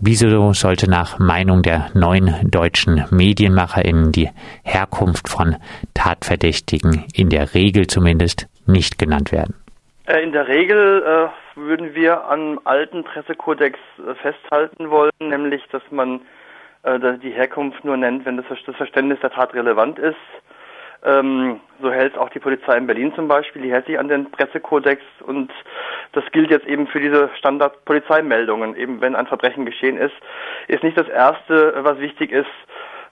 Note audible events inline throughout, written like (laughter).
wieso sollte nach Meinung der neuen deutschen MedienmacherInnen die Herkunft von Tatverdächtigen in der Regel zumindest nicht genannt werden? Äh, in der Regel äh, würden wir am alten Pressekodex äh, festhalten wollen, nämlich dass man äh, die Herkunft nur nennt, wenn das, das Verständnis der Tat relevant ist. Ähm, so hält auch die Polizei in Berlin zum Beispiel, die hält sich an den Pressekodex und das gilt jetzt eben für diese Standard-Polizeimeldungen. Eben wenn ein Verbrechen geschehen ist, ist nicht das Erste, was wichtig ist,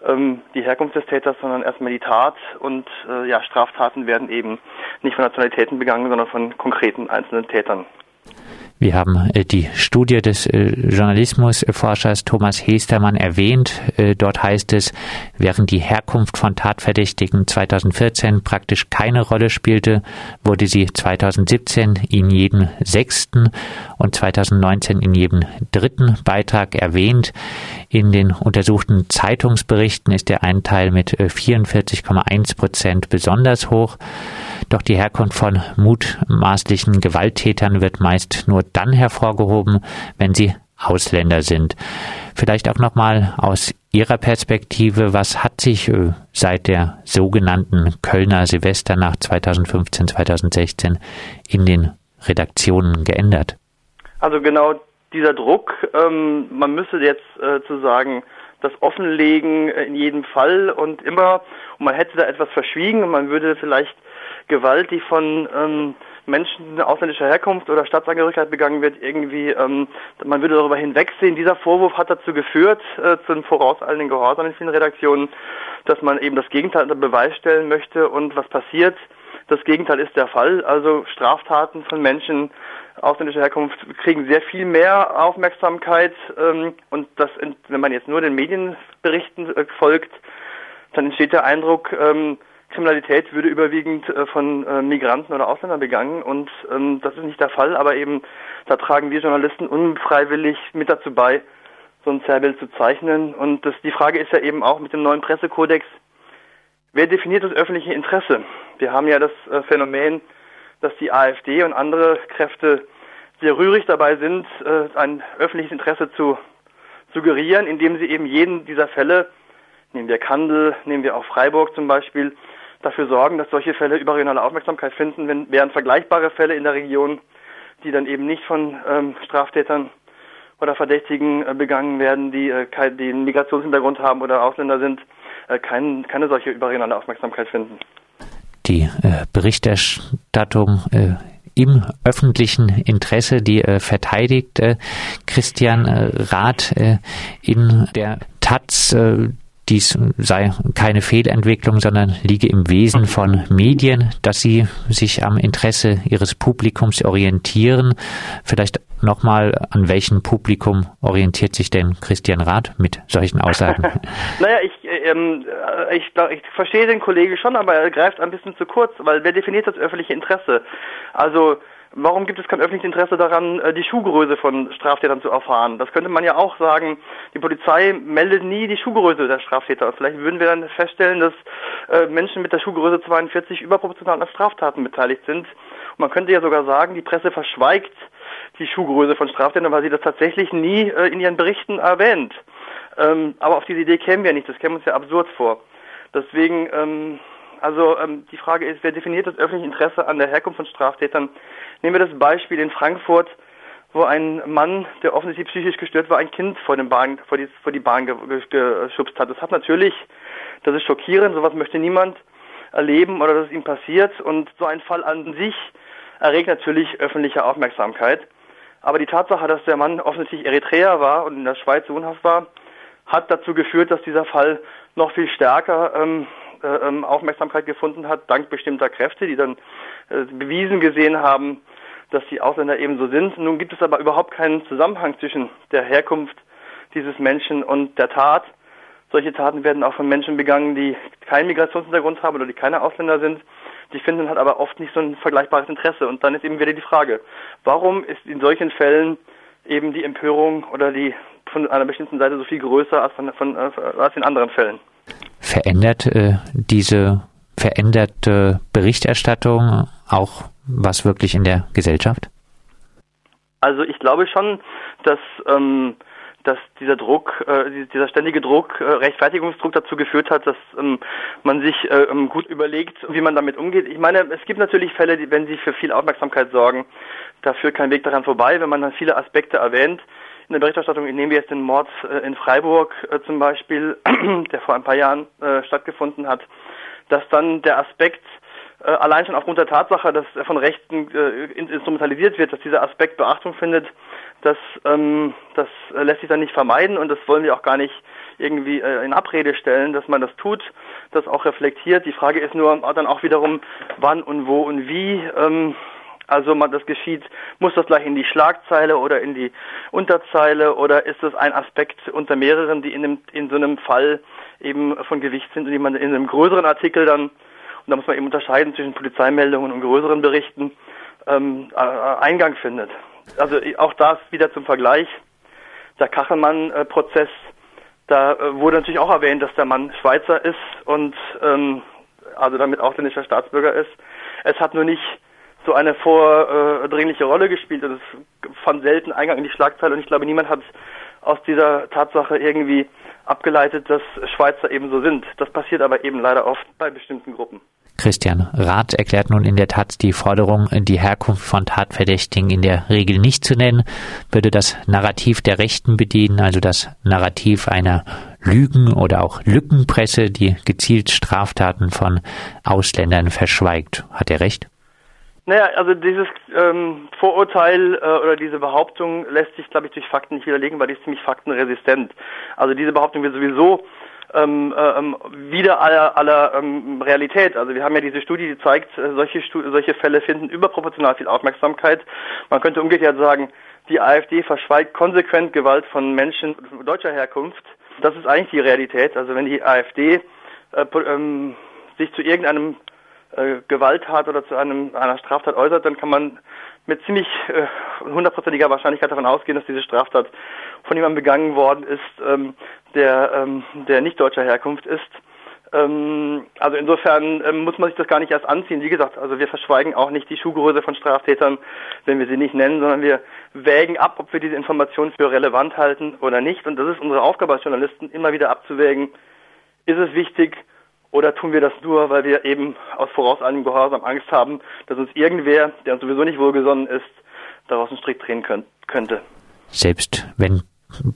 ähm, die Herkunft des Täters, sondern erstmal die Tat und äh, ja, Straftaten werden eben nicht von Nationalitäten begangen, sondern von konkreten einzelnen Tätern. Wir haben äh, die Studie des äh, Journalismusforschers Thomas Hestermann erwähnt. Äh, dort heißt es, während die Herkunft von Tatverdächtigen 2014 praktisch keine Rolle spielte, wurde sie 2017 in jedem sechsten und 2019 in jedem dritten Beitrag erwähnt. In den untersuchten Zeitungsberichten ist der Anteil mit 44,1 Prozent besonders hoch. Doch die Herkunft von mutmaßlichen Gewalttätern wird meist nur dann hervorgehoben, wenn sie Ausländer sind. Vielleicht auch nochmal aus Ihrer Perspektive, was hat sich äh, seit der sogenannten Kölner Silvesternacht 2015, 2016 in den Redaktionen geändert? Also genau dieser Druck, ähm, man müsse jetzt äh, zu sagen, das Offenlegen in jedem Fall und immer, und man hätte da etwas verschwiegen und man würde vielleicht Gewalt, die von ähm, Menschen ausländischer Herkunft oder Staatsangehörigkeit begangen wird, irgendwie, ähm, man würde darüber hinwegsehen. Dieser Vorwurf hat dazu geführt, äh, zu einem vorauseilenden Gehorsam in vielen Redaktionen, dass man eben das Gegenteil unter Beweis stellen möchte und was passiert. Das Gegenteil ist der Fall. Also Straftaten von Menschen ausländischer Herkunft kriegen sehr viel mehr Aufmerksamkeit ähm, und das, wenn man jetzt nur den Medienberichten äh, folgt, dann entsteht der Eindruck, ähm, Kriminalität würde überwiegend äh, von äh, Migranten oder Ausländern begangen und ähm, das ist nicht der Fall, aber eben da tragen wir Journalisten unfreiwillig mit dazu bei, so ein Zerrbild zu zeichnen und das, die Frage ist ja eben auch mit dem neuen Pressekodex, wer definiert das öffentliche Interesse? Wir haben ja das äh, Phänomen, dass die AfD und andere Kräfte sehr rührig dabei sind, ein öffentliches Interesse zu suggerieren, indem sie eben jeden dieser Fälle, nehmen wir Kandel, nehmen wir auch Freiburg zum Beispiel, dafür sorgen, dass solche Fälle überregionale Aufmerksamkeit finden, wenn, während vergleichbare Fälle in der Region, die dann eben nicht von ähm, Straftätern oder Verdächtigen äh, begangen werden, die, äh, kein, die einen Migrationshintergrund haben oder Ausländer sind, äh, kein, keine solche überregionale Aufmerksamkeit finden. Die äh, Berichterstattung äh, im öffentlichen Interesse, die äh, verteidigt äh, Christian äh, Rath äh, in der Taz, dies sei keine Fehlentwicklung, sondern liege im Wesen von Medien, dass sie sich am Interesse ihres Publikums orientieren. Vielleicht nochmal, an welchem Publikum orientiert sich denn Christian Rath mit solchen Aussagen? (laughs) (laughs) naja, ich, ähm, ich, ich verstehe den Kollegen schon, aber er greift ein bisschen zu kurz, weil wer definiert das öffentliche Interesse? Also Warum gibt es kein öffentliches Interesse daran, äh, die Schuhgröße von Straftätern zu erfahren? Das könnte man ja auch sagen. Die Polizei meldet nie die Schuhgröße der Straftäter. Vielleicht würden wir dann feststellen, dass äh, Menschen mit der Schuhgröße 42 überproportional an Straftaten beteiligt sind. Und man könnte ja sogar sagen, die Presse verschweigt die Schuhgröße von Straftätern, weil sie das tatsächlich nie äh, in ihren Berichten erwähnt. Ähm, aber auf diese Idee kämen wir nicht. Das käme uns ja absurd vor. Deswegen ähm, also ähm, die Frage ist, wer definiert das öffentliche Interesse an der Herkunft von Straftätern? Nehmen wir das Beispiel in Frankfurt, wo ein Mann, der offensichtlich psychisch gestört war, ein Kind vor, den Bahn, vor, die, vor die Bahn geschubst hat. Das hat natürlich, das ist schockierend, sowas möchte niemand erleben oder dass es ihm passiert. Und so ein Fall an sich erregt natürlich öffentliche Aufmerksamkeit. Aber die Tatsache, dass der Mann offensichtlich Eritreer war und in der Schweiz wohnhaft war, hat dazu geführt, dass dieser Fall noch viel stärker ähm, äh, ähm, Aufmerksamkeit gefunden hat, dank bestimmter Kräfte, die dann äh, bewiesen gesehen haben, dass die Ausländer eben so sind. Nun gibt es aber überhaupt keinen Zusammenhang zwischen der Herkunft dieses Menschen und der Tat. Solche Taten werden auch von Menschen begangen, die keinen Migrationshintergrund haben oder die keine Ausländer sind. Die finden halt aber oft nicht so ein vergleichbares Interesse. Und dann ist eben wieder die Frage, warum ist in solchen Fällen eben die Empörung oder die von einer bestimmten Seite so viel größer als, von, von, als in anderen Fällen? verändert äh, diese veränderte Berichterstattung auch was wirklich in der Gesellschaft? Also ich glaube schon, dass ähm, dass dieser Druck, äh, dieser ständige Druck, äh, Rechtfertigungsdruck dazu geführt hat, dass ähm, man sich äh, ähm, gut überlegt, wie man damit umgeht. Ich meine, es gibt natürlich Fälle, die, wenn sie für viel Aufmerksamkeit sorgen, da führt kein Weg daran vorbei, wenn man dann viele Aspekte erwähnt. In der Berichterstattung nehmen wir jetzt den Mord äh, in Freiburg äh, zum Beispiel, (clears throat) der vor ein paar Jahren äh, stattgefunden hat, dass dann der Aspekt allein schon aufgrund der Tatsache, dass er von Rechten äh, instrumentalisiert wird, dass dieser Aspekt Beachtung findet, das, ähm, das lässt sich dann nicht vermeiden und das wollen wir auch gar nicht irgendwie äh, in Abrede stellen, dass man das tut, das auch reflektiert. Die Frage ist nur dann auch wiederum, wann und wo und wie. Ähm, also man, das geschieht, muss das gleich in die Schlagzeile oder in die Unterzeile oder ist das ein Aspekt unter mehreren, die in, dem, in so einem Fall eben von Gewicht sind und die man in einem größeren Artikel dann und da muss man eben unterscheiden zwischen Polizeimeldungen und größeren Berichten, ähm, äh, Eingang findet. Also auch das wieder zum Vergleich. Der Kachelmann-Prozess, da äh, wurde natürlich auch erwähnt, dass der Mann Schweizer ist und ähm, also damit ausländischer Staatsbürger ist. Es hat nur nicht so eine vordringliche Rolle gespielt und es fand selten Eingang in die Schlagzeile und ich glaube, niemand hat aus dieser Tatsache irgendwie abgeleitet, dass Schweizer eben so sind. Das passiert aber eben leider oft bei bestimmten Gruppen. Christian Rath erklärt nun in der Tat die Forderung, die Herkunft von Tatverdächtigen in der Regel nicht zu nennen, würde das Narrativ der Rechten bedienen, also das Narrativ einer Lügen- oder auch Lückenpresse, die gezielt Straftaten von Ausländern verschweigt. Hat er recht? Naja, also dieses ähm, Vorurteil äh, oder diese Behauptung lässt sich, glaube ich, durch Fakten nicht widerlegen, weil die ist ziemlich faktenresistent. Also diese Behauptung wird sowieso ähm, ähm, wieder aller, aller ähm, Realität. Also wir haben ja diese Studie, die zeigt, äh, solche, solche Fälle finden überproportional viel Aufmerksamkeit. Man könnte umgekehrt sagen, die AfD verschweigt konsequent Gewalt von Menschen deutscher Herkunft. Das ist eigentlich die Realität. Also wenn die AfD äh, ähm, sich zu irgendeinem äh, Gewalttat oder zu einem, einer Straftat äußert, dann kann man mit ziemlich äh, hundertprozentiger Wahrscheinlichkeit davon ausgehen, dass diese Straftat von jemandem begangen worden ist, ähm, der, ähm, der nicht deutscher Herkunft ist. Ähm, also insofern ähm, muss man sich das gar nicht erst anziehen. Wie gesagt, also wir verschweigen auch nicht die Schuhgröße von Straftätern, wenn wir sie nicht nennen, sondern wir wägen ab, ob wir diese Informationen für relevant halten oder nicht. Und das ist unsere Aufgabe als Journalisten, immer wieder abzuwägen, ist es wichtig, oder tun wir das nur, weil wir eben aus vorauseilendem Gehorsam Angst haben, dass uns irgendwer, der uns sowieso nicht wohlgesonnen ist, daraus einen Strick drehen könnt, könnte? Selbst wenn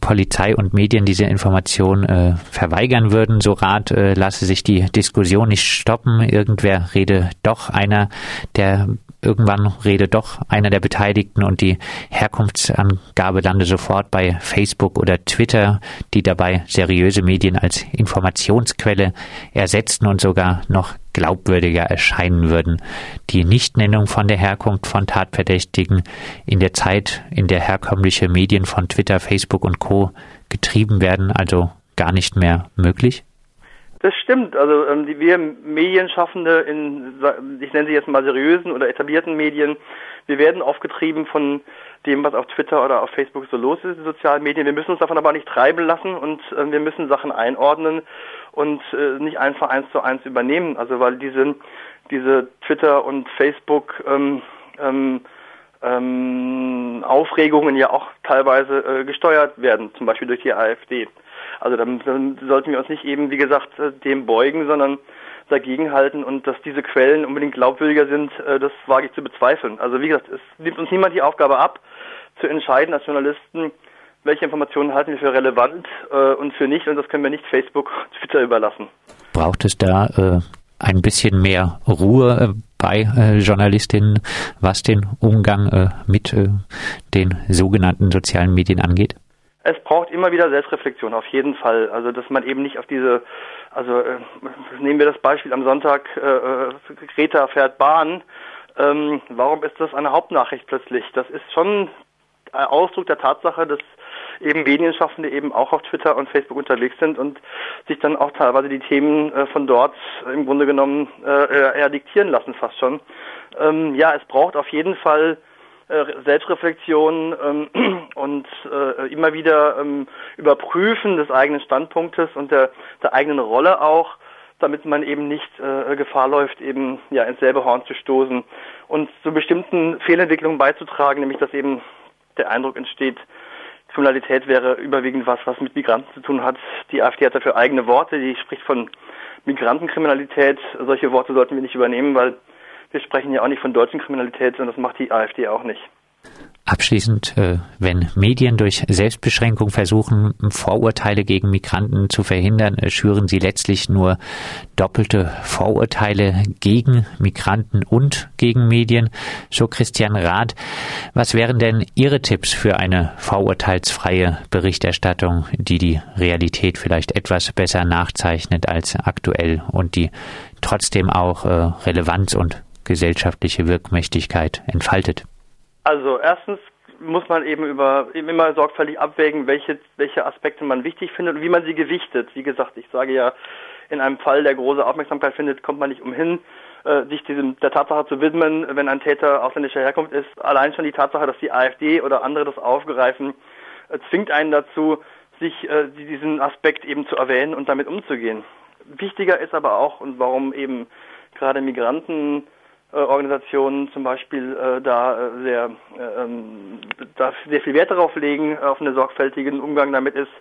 Polizei und Medien diese Information äh, verweigern würden, so Rat äh, lasse sich die Diskussion nicht stoppen. Irgendwer rede doch einer der irgendwann redet doch einer der Beteiligten und die Herkunftsangabe lande sofort bei Facebook oder Twitter, die dabei seriöse Medien als Informationsquelle ersetzen und sogar noch glaubwürdiger erscheinen würden. Die Nichtnennung von der Herkunft von Tatverdächtigen in der Zeit, in der herkömmliche Medien von Twitter, Facebook und Co. getrieben werden, also gar nicht mehr möglich? Das stimmt. Also ähm, die, wir Medienschaffende in, ich nenne sie jetzt mal seriösen oder etablierten Medien, wir werden aufgetrieben von dem, was auf Twitter oder auf Facebook so los ist, sozialen Medien. Wir müssen uns davon aber nicht treiben lassen und äh, wir müssen Sachen einordnen und äh, nicht einfach eins zu eins übernehmen. Also weil diese, diese Twitter und Facebook ähm, ähm, ähm, Aufregungen ja auch teilweise äh, gesteuert werden, zum Beispiel durch die AfD. Also dann, dann sollten wir uns nicht eben, wie gesagt, äh, dem beugen, sondern dagegen halten und dass diese Quellen unbedingt glaubwürdiger sind, äh, das wage ich zu bezweifeln. Also wie gesagt, es nimmt uns niemand die Aufgabe ab, zu entscheiden als Journalisten, welche Informationen halten wir für relevant äh, und für nicht und das können wir nicht Facebook, (laughs) Twitter überlassen. Braucht es da äh, ein bisschen mehr Ruhe äh, bei Journalistinnen, was den Umgang mit den sogenannten sozialen Medien angeht? Es braucht immer wieder Selbstreflexion, auf jeden Fall. Also, dass man eben nicht auf diese, also äh, nehmen wir das Beispiel am Sonntag, äh, äh, Greta fährt Bahn. Ähm, warum ist das eine Hauptnachricht plötzlich? Das ist schon ein Ausdruck der Tatsache, dass eben Medienschaffende eben auch auf Twitter und Facebook unterwegs sind und sich dann auch teilweise die Themen äh, von dort im Grunde genommen äh, eher diktieren lassen, fast schon. Ähm, ja, es braucht auf jeden Fall Selbstreflexion ähm, (clears throat) und äh, immer wieder ähm, Überprüfen des eigenen Standpunktes und der, der eigenen Rolle auch, damit man eben nicht äh, Gefahr läuft, eben ja ins selbe Horn zu stoßen und zu bestimmten Fehlentwicklungen beizutragen, nämlich dass eben der Eindruck entsteht, Kriminalität wäre überwiegend was, was mit Migranten zu tun hat. Die AfD hat dafür eigene Worte, die spricht von Migrantenkriminalität. Solche Worte sollten wir nicht übernehmen, weil wir sprechen ja auch nicht von deutschen Kriminalität und das macht die AfD auch nicht. Abschließend, äh, wenn Medien durch Selbstbeschränkung versuchen, Vorurteile gegen Migranten zu verhindern, äh, schüren sie letztlich nur doppelte Vorurteile gegen Migranten und gegen Medien. So Christian Rath, was wären denn Ihre Tipps für eine vorurteilsfreie Berichterstattung, die die Realität vielleicht etwas besser nachzeichnet als aktuell und die trotzdem auch äh, Relevanz und gesellschaftliche Wirkmächtigkeit entfaltet? Also erstens muss man eben über eben immer sorgfältig abwägen, welche welche Aspekte man wichtig findet und wie man sie gewichtet. Wie gesagt, ich sage ja, in einem Fall, der große Aufmerksamkeit findet, kommt man nicht umhin, äh, sich diesem der Tatsache zu widmen, wenn ein Täter ausländischer Herkunft ist. Allein schon die Tatsache, dass die AfD oder andere das aufgreifen, äh, zwingt einen dazu, sich äh, diesen Aspekt eben zu erwähnen und damit umzugehen. Wichtiger ist aber auch und warum eben gerade Migranten Organisationen zum Beispiel äh, da äh, sehr, äh, ähm, da sehr viel Wert darauf legen, auf einen sorgfältigen Umgang damit ist.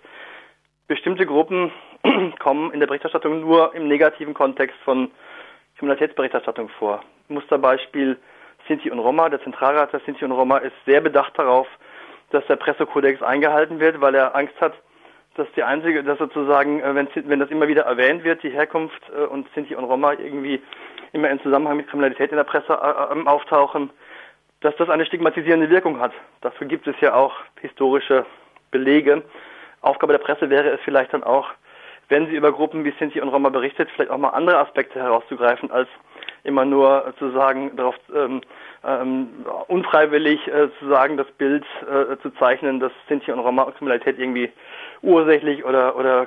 Bestimmte Gruppen (clears throat) kommen in der Berichterstattung nur im negativen Kontext von Kriminalitätsberichterstattung vor. Musterbeispiel Sinti und Roma. Der Zentralrat der Sinti und Roma ist sehr bedacht darauf, dass der Pressekodex eingehalten wird, weil er Angst hat, dass die einzige, dass sozusagen, äh, wenn, wenn das immer wieder erwähnt wird, die Herkunft äh, und Sinti und Roma irgendwie immer in Zusammenhang mit Kriminalität in der Presse äh, ähm, auftauchen, dass das eine stigmatisierende Wirkung hat. Dafür gibt es ja auch historische Belege. Aufgabe der Presse wäre es vielleicht dann auch, wenn sie über Gruppen wie Sinti und Roma berichtet, vielleicht auch mal andere Aspekte herauszugreifen, als immer nur zu sagen, darauf ähm, ähm, unfreiwillig äh, zu sagen, das Bild äh, zu zeichnen, dass Sinti und Roma Kriminalität irgendwie ursächlich oder oder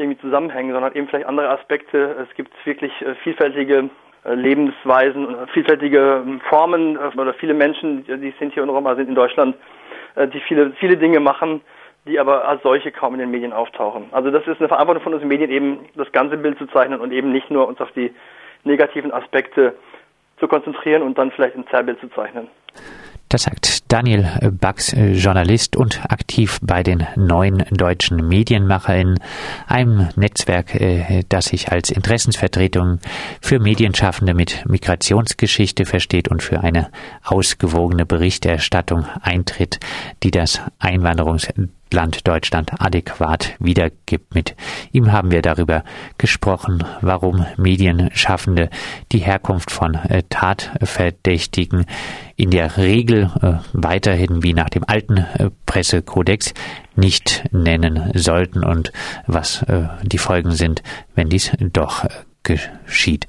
irgendwie zusammenhängen, sondern eben vielleicht andere Aspekte. Es gibt wirklich äh, vielfältige äh, Lebensweisen und vielfältige ähm, Formen äh, oder viele Menschen, die Sinti und Roma sind in Deutschland, die viele, viele Dinge machen, die aber als solche kaum in den Medien auftauchen. Also das ist eine Verantwortung von uns Medien, eben das ganze Bild zu zeichnen und eben nicht nur uns auf die negativen Aspekte zu konzentrieren und dann vielleicht ein Zerrbild zu zeichnen. Das sagt Daniel Bax, Journalist und aktiv bei den neuen deutschen Medienmacherinnen, einem Netzwerk, äh, das sich als Interessensvertretung für Medienschaffende mit Migrationsgeschichte versteht und für eine ausgewogene Berichterstattung eintritt, die das Einwanderungs Land Deutschland adäquat wiedergibt. Mit ihm haben wir darüber gesprochen, warum Medienschaffende die Herkunft von äh, Tatverdächtigen in der Regel äh, weiterhin wie nach dem alten äh, Pressekodex nicht nennen sollten und was die Folgen sind, wenn dies doch geschieht.